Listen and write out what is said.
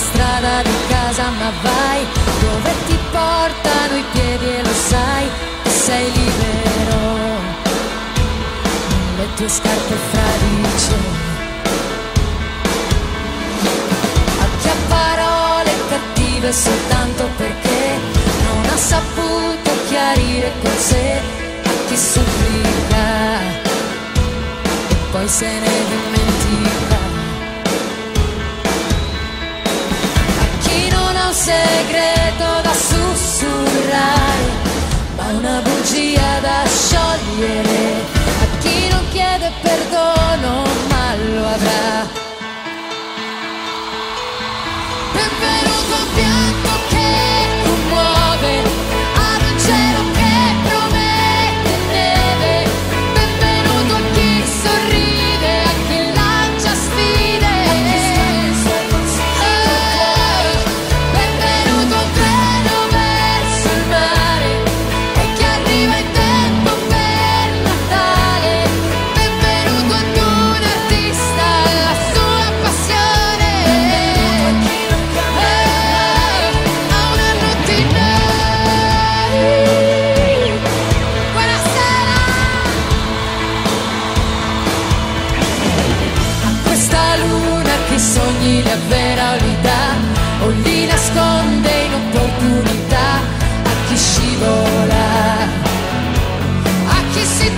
strada di casa ma vai dove ti portano i piedi e lo sai sei lì tue scarpe fradicio. A chi ha parole cattive soltanto perché non ha saputo chiarire con sé a chi supplica e poi se ne